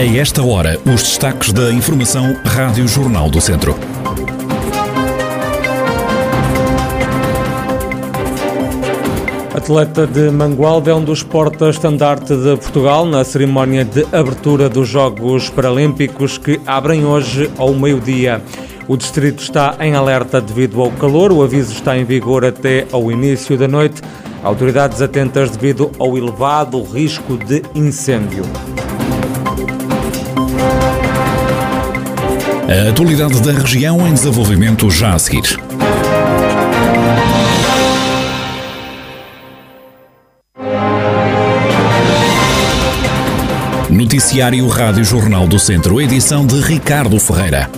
A esta hora, os destaques da Informação Rádio Jornal do Centro. Atleta de Mangualde é um dos portas-estandarte de Portugal na cerimónia de abertura dos Jogos Paralímpicos que abrem hoje ao meio-dia. O distrito está em alerta devido ao calor, o aviso está em vigor até ao início da noite. Autoridades atentas devido ao elevado risco de incêndio. A atualidade da região em desenvolvimento já a seguir. Noticiário Rádio Jornal do Centro, edição de Ricardo Ferreira.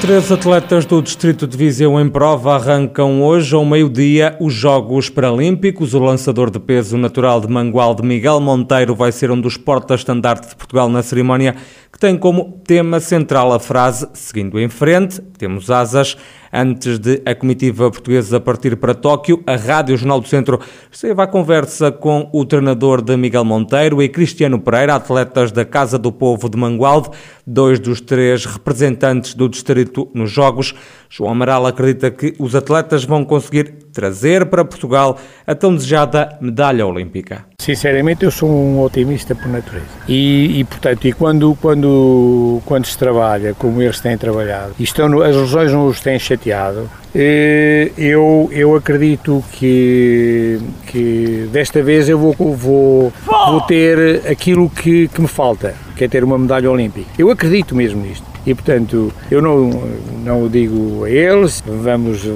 Três atletas do Distrito de Viseu em prova, arrancam hoje ao meio-dia os Jogos Paralímpicos. O lançador de peso natural de Mangual de Miguel Monteiro vai ser um dos portas-estandarte de Portugal na cerimónia, que tem como tema central a frase Seguindo em frente, temos asas. Antes de a comitiva portuguesa partir para Tóquio, a Rádio Jornal do Centro esteve à conversa com o treinador de Miguel Monteiro e Cristiano Pereira, atletas da Casa do Povo de Mangualde, dois dos três representantes do distrito nos Jogos. João Amaral acredita que os atletas vão conseguir trazer para Portugal a tão desejada medalha olímpica. Sinceramente, eu sou um otimista por natureza. E, e portanto, e quando, quando, quando se trabalha como eles têm trabalhado, estão, as lesões não os têm chateado, eu, eu acredito que, que desta vez eu vou, vou, vou ter aquilo que, que me falta, que é ter uma medalha olímpica. Eu acredito mesmo nisto. E, portanto, eu não, não o digo a eles, vamos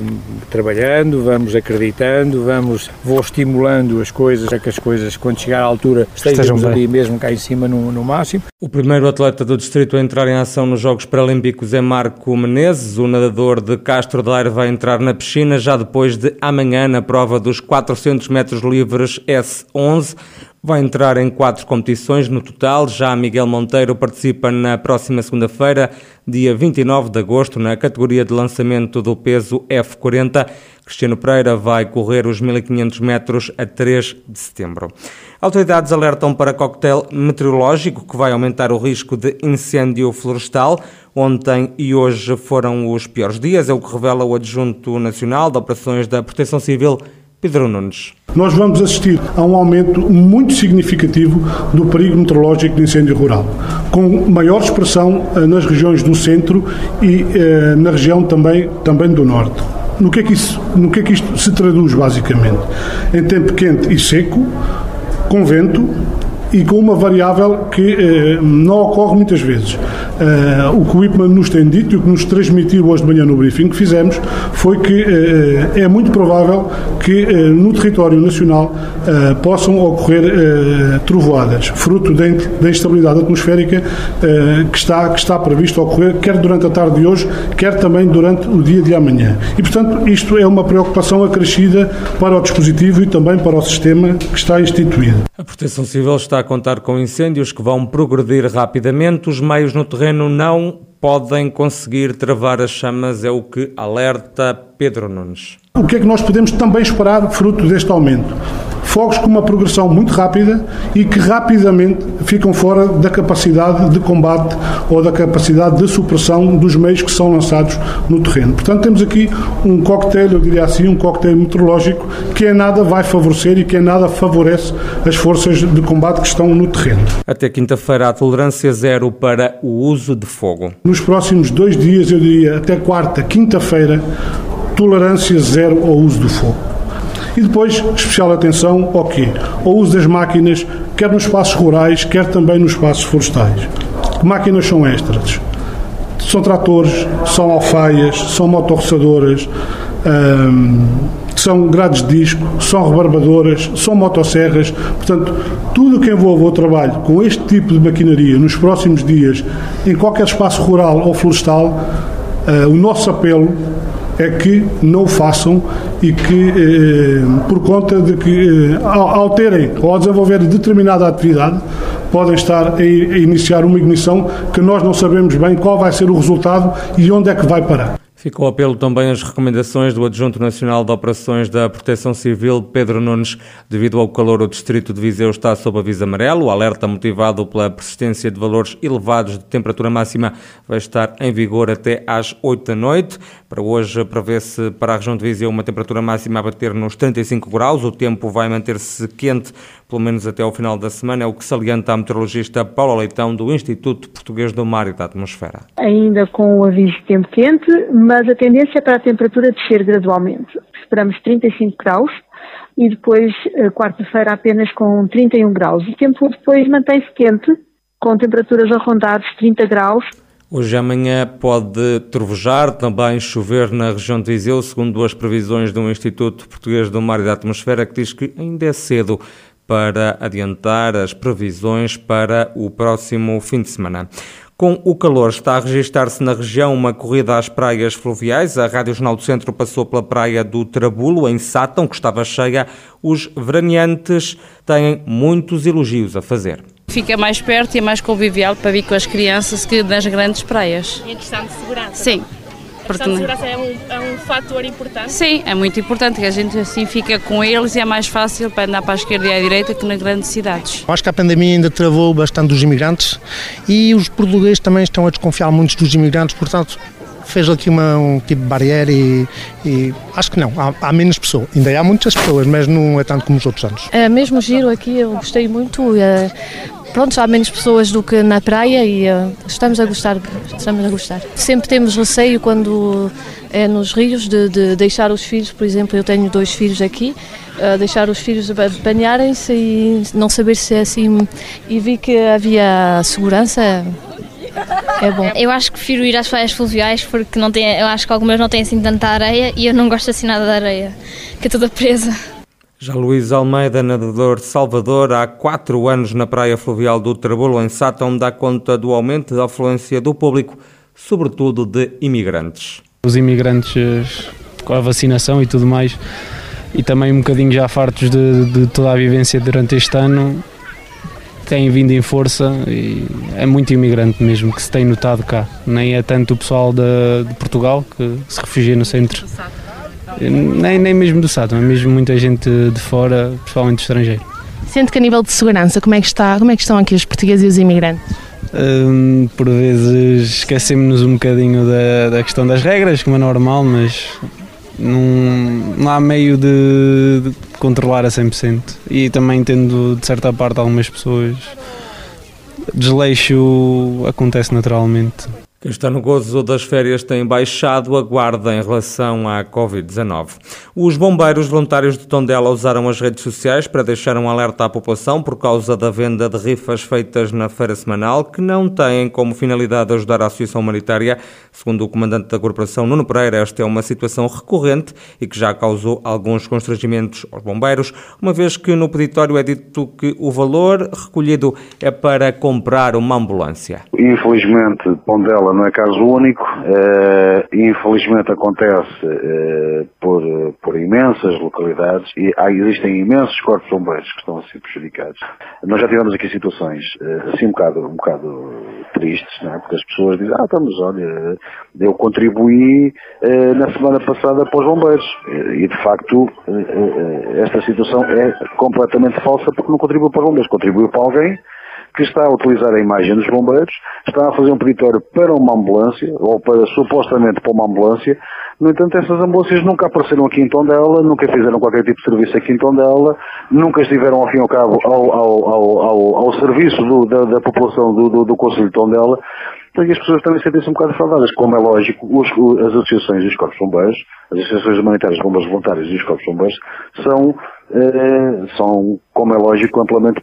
trabalhando, vamos acreditando, vamos, vou estimulando as coisas, para que as coisas, quando chegar à altura, estejam ali mesmo cá em cima no, no máximo. O primeiro atleta do distrito a entrar em ação nos Jogos Paralímpicos é Marco Menezes. O nadador de Castro Daire vai entrar na piscina já depois de amanhã na prova dos 400 metros livres S11 vai entrar em quatro competições no total. Já Miguel Monteiro participa na próxima segunda-feira, dia 29 de agosto, na categoria de lançamento do peso F40. Cristiano Pereira vai correr os 1500 metros a 3 de setembro. Autoridades alertam para coquetel meteorológico que vai aumentar o risco de incêndio florestal. Ontem e hoje foram os piores dias, é o que revela o adjunto nacional de operações da Proteção Civil Pedro Nunes. Nós vamos assistir a um aumento muito significativo do perigo meteorológico de incêndio rural, com maior expressão eh, nas regiões do centro e eh, na região também, também do norte. No que, é que isso, no que é que isto se traduz, basicamente? Em tempo quente e seco, com vento, e com uma variável que eh, não ocorre muitas vezes. Eh, o que o IPMA nos tem dito e o que nos transmitiu hoje de manhã no briefing que fizemos foi que eh, é muito provável que eh, no território nacional possam ocorrer trovoadas, fruto da, da instabilidade atmosférica que, está, que está previsto ocorrer quer durante a tarde de hoje, quer também durante o dia de amanhã. E, portanto, isto é uma preocupação acrescida para o dispositivo e também para o sistema que está instituído. A Proteção Civil está a contar com incêndios que vão progredir rapidamente. Os meios no terreno não podem conseguir travar as chamas, é o que alerta Pedro Nunes. O que é que nós podemos também esperar fruto deste aumento? Fogos com uma progressão muito rápida e que rapidamente ficam fora da capacidade de combate ou da capacidade de supressão dos meios que são lançados no terreno. Portanto, temos aqui um coquetel, eu diria assim, um coquetel meteorológico que em nada vai favorecer e que em nada favorece as forças de combate que estão no terreno. Até quinta-feira a tolerância zero para o uso de fogo. Nos próximos dois dias, eu diria até quarta, quinta-feira, tolerância zero ao uso do fogo. E depois, especial atenção ao quê? Ao uso das máquinas, quer nos espaços rurais, quer também nos espaços florestais. Que máquinas são estas? São tratores, são alfaias, são motorroçadoras, hum, são grades de disco, são rebarbadoras, são motosserras. Portanto, tudo o que envolve o trabalho com este tipo de maquinaria nos próximos dias, em qualquer espaço rural ou florestal, uh, o nosso apelo é que não o façam e que, eh, por conta de que, eh, ao, ao, terem ou ao determinada atividade, podem estar a, a, iniciar uma ignição que nós não sabemos bem qual vai ser o resultado e onde é que vai parar. Ficou apelo também as recomendações do Adjunto Nacional de Operações da Proteção Civil, Pedro Nunes. Devido ao calor, o Distrito de Viseu está sob aviso amarelo. O alerta motivado pela persistência de valores elevados de temperatura máxima vai estar em vigor até às 8 da noite. Para hoje, prevê-se para a região de Viseu uma temperatura máxima a bater nos 35 graus. O tempo vai manter-se quente, pelo menos até ao final da semana, é o que salienta a meteorologista Paula Leitão, do Instituto Português do Mar e da Atmosfera. Ainda com o aviso de tempo quente, mas a tendência é para a temperatura descer gradualmente. Esperamos 35 graus e depois, eh, quarta-feira, apenas com 31 graus. O tempo depois mantém-se quente, com temperaturas a rondar os 30 graus. Hoje amanhã pode trovejar, também chover na região de Viseu, segundo as previsões do Instituto Português do Mar e da Atmosfera, que diz que ainda é cedo para adiantar as previsões para o próximo fim de semana. Com o calor, está a registrar-se na região uma corrida às praias fluviais. A Rádio Jornal do Centro passou pela praia do Trabulo, em Sátão, que estava cheia. Os veraneantes têm muitos elogios a fazer. Fica mais perto e é mais convivial para vir com as crianças que nas grandes praias. E a questão de segurança? Sim. A questão de segurança é um, é um fator importante? Sim, é muito importante que a gente assim fica com eles e é mais fácil para andar para a esquerda e à direita que nas grandes cidades. Acho que a pandemia ainda travou bastante dos imigrantes e os portugueses também estão a desconfiar muito dos imigrantes, portanto fez aqui uma, um tipo de barreira e, e acho que não, há, há, menos pessoas. Ainda há muitas pessoas, mas não é tanto como os outros anos. É mesmo giro aqui, eu gostei muito. É, pronto, há menos pessoas do que na praia e uh, estamos a gostar, estamos a gostar. Sempre temos receio quando é nos rios de, de deixar os filhos, por exemplo, eu tenho dois filhos aqui, uh, deixar os filhos banharem-se e não saber se é assim. E vi que havia segurança. É bom. Eu acho que prefiro ir às praias fluviais porque não tem, eu acho que algumas não têm assim tanta areia e eu não gosto assim nada da areia, que é toda presa. Já Luís Almeida, nadador de Salvador, há quatro anos na praia fluvial do Trabulo, em Sátão, dá conta do aumento da afluência do público, sobretudo de imigrantes. Os imigrantes com a vacinação e tudo mais, e também um bocadinho já fartos de, de toda a vivência durante este ano, têm vindo em força e é muito imigrante mesmo que se tem notado cá. Nem é tanto o pessoal de, de Portugal que se refugia no centro nem, nem mesmo do Sátão, é mesmo muita gente de fora, principalmente estrangeiro. Sente que a nível de segurança, como é que, está, como é que estão aqui os portugueses e os imigrantes? Hum, por vezes esquecemos-nos um bocadinho da, da questão das regras, como é normal, mas não, não há meio de, de controlar a 100%. E também tendo, de certa parte, algumas pessoas, desleixo acontece naturalmente. Quem está no gozo das férias tem baixado a guarda em relação à Covid-19. Os bombeiros voluntários de Tondela usaram as redes sociais para deixar um alerta à população por causa da venda de rifas feitas na feira semanal, que não têm como finalidade ajudar a Associação Humanitária. Segundo o comandante da corporação, Nuno Pereira, esta é uma situação recorrente e que já causou alguns constrangimentos aos bombeiros, uma vez que no peditório é dito que o valor recolhido é para comprar uma ambulância. Infelizmente, Tondela não é caso único, uh, infelizmente acontece uh, por, por imensas localidades e há, existem imensos corpos bombeiros que estão a ser prejudicados. Nós já tivemos aqui situações uh, assim um bocado, um bocado tristes, não é? porque as pessoas dizem, ah, estamos, olha, eu contribuí na semana passada para os bombeiros e de facto esta situação é completamente falsa porque não contribuiu para os bombeiros, contribuiu para alguém que está a utilizar a imagem dos bombeiros, está a fazer um peditório para uma ambulância, ou para supostamente para uma ambulância. No entanto, essas ambulâncias nunca apareceram aqui em Tondela, nunca fizeram qualquer tipo de serviço aqui em Tondela, nunca estiveram ao fim e ao cabo ao, ao, ao, ao serviço do, da, da, população do, do, do Conselho de Tondela. Então, as pessoas também sentem-se um bocado fraudadas, como é lógico, os, as associações dos corpos bombeiros, as associações humanitárias de bombeiros voluntários e os corpos bombeiros, são eh, são, como é lógico, amplamente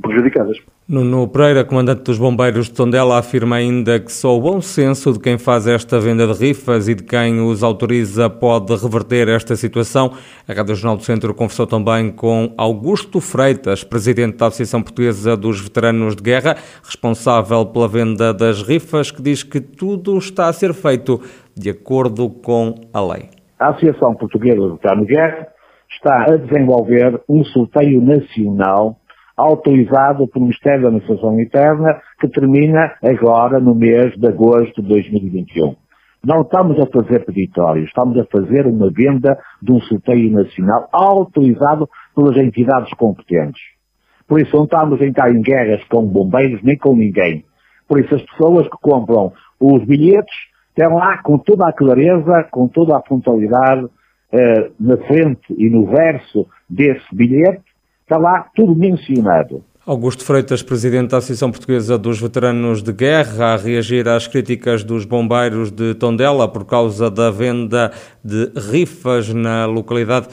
prejudicadas. Nuno Pereira, comandante dos bombeiros de Tondela, afirma ainda que só o bom senso de quem faz esta venda de rifas e de quem os autoriza pode reverter esta situação. A Rádio Jornal do Centro conversou também com Augusto Freitas, presidente da Associação Portuguesa dos Veteranos de Guerra, responsável pela venda das rifas, que diz que tudo está a ser feito de acordo com a lei. A Associação Portuguesa de Veteranos de Guerra está a desenvolver um sorteio nacional autorizado pelo Ministério da Administração Interna, que termina agora no mês de agosto de 2021. Não estamos a fazer peditórios, estamos a fazer uma venda de um sorteio nacional autorizado pelas entidades competentes. Por isso não estamos a entrar em guerras com bombeiros nem com ninguém. Por isso as pessoas que compram os bilhetes têm lá com toda a clareza, com toda a frontalidade, eh, na frente e no verso desse bilhete, está lá tudo mencionado. Augusto Freitas, presidente da Associação Portuguesa dos Veteranos de Guerra, a reagir às críticas dos bombeiros de Tondela por causa da venda de rifas na localidade,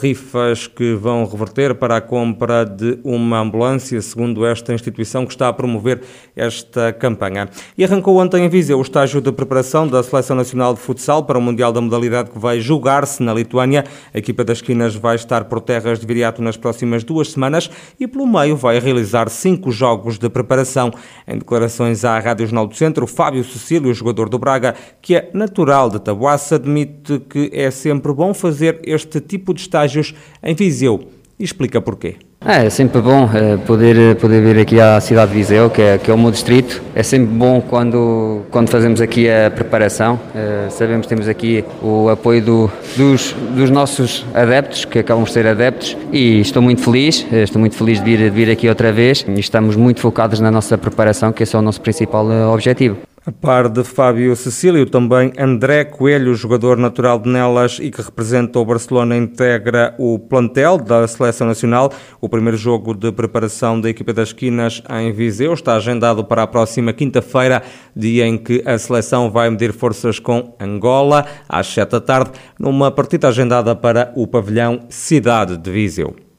rifas que vão reverter para a compra de uma ambulância, segundo esta instituição que está a promover esta campanha. E arrancou ontem em Viseu o estágio de preparação da Seleção Nacional de Futsal para o Mundial da modalidade que vai julgar-se na Lituânia. A equipa das Quinas vai estar por terras de Viriato nas próximas duas semanas e pelo meio vai realizar cinco jogos de preparação. Em declarações à Rádio Jornal do Centro, Fábio Cecílio, jogador do Braga, que é natural de Tabuaça, admite que é sempre bom fazer este tipo de estágios em Viseu. E explica porquê. É, é sempre bom é, poder, poder vir aqui à cidade de Viseu, que é, que é o meu distrito. É sempre bom quando, quando fazemos aqui a preparação. É, sabemos que temos aqui o apoio do, dos, dos nossos adeptos, que acabam de ser adeptos, e estou muito feliz, estou muito feliz de vir, de vir aqui outra vez e estamos muito focados na nossa preparação, que esse é o nosso principal objetivo. A par de Fábio Cecílio, também André Coelho, jogador natural de Nelas e que representa o Barcelona, integra o plantel da Seleção Nacional. O primeiro jogo de preparação da equipa das Quinas em Viseu está agendado para a próxima quinta-feira, dia em que a seleção vai medir forças com Angola, às sete da tarde, numa partida agendada para o pavilhão Cidade de Viseu.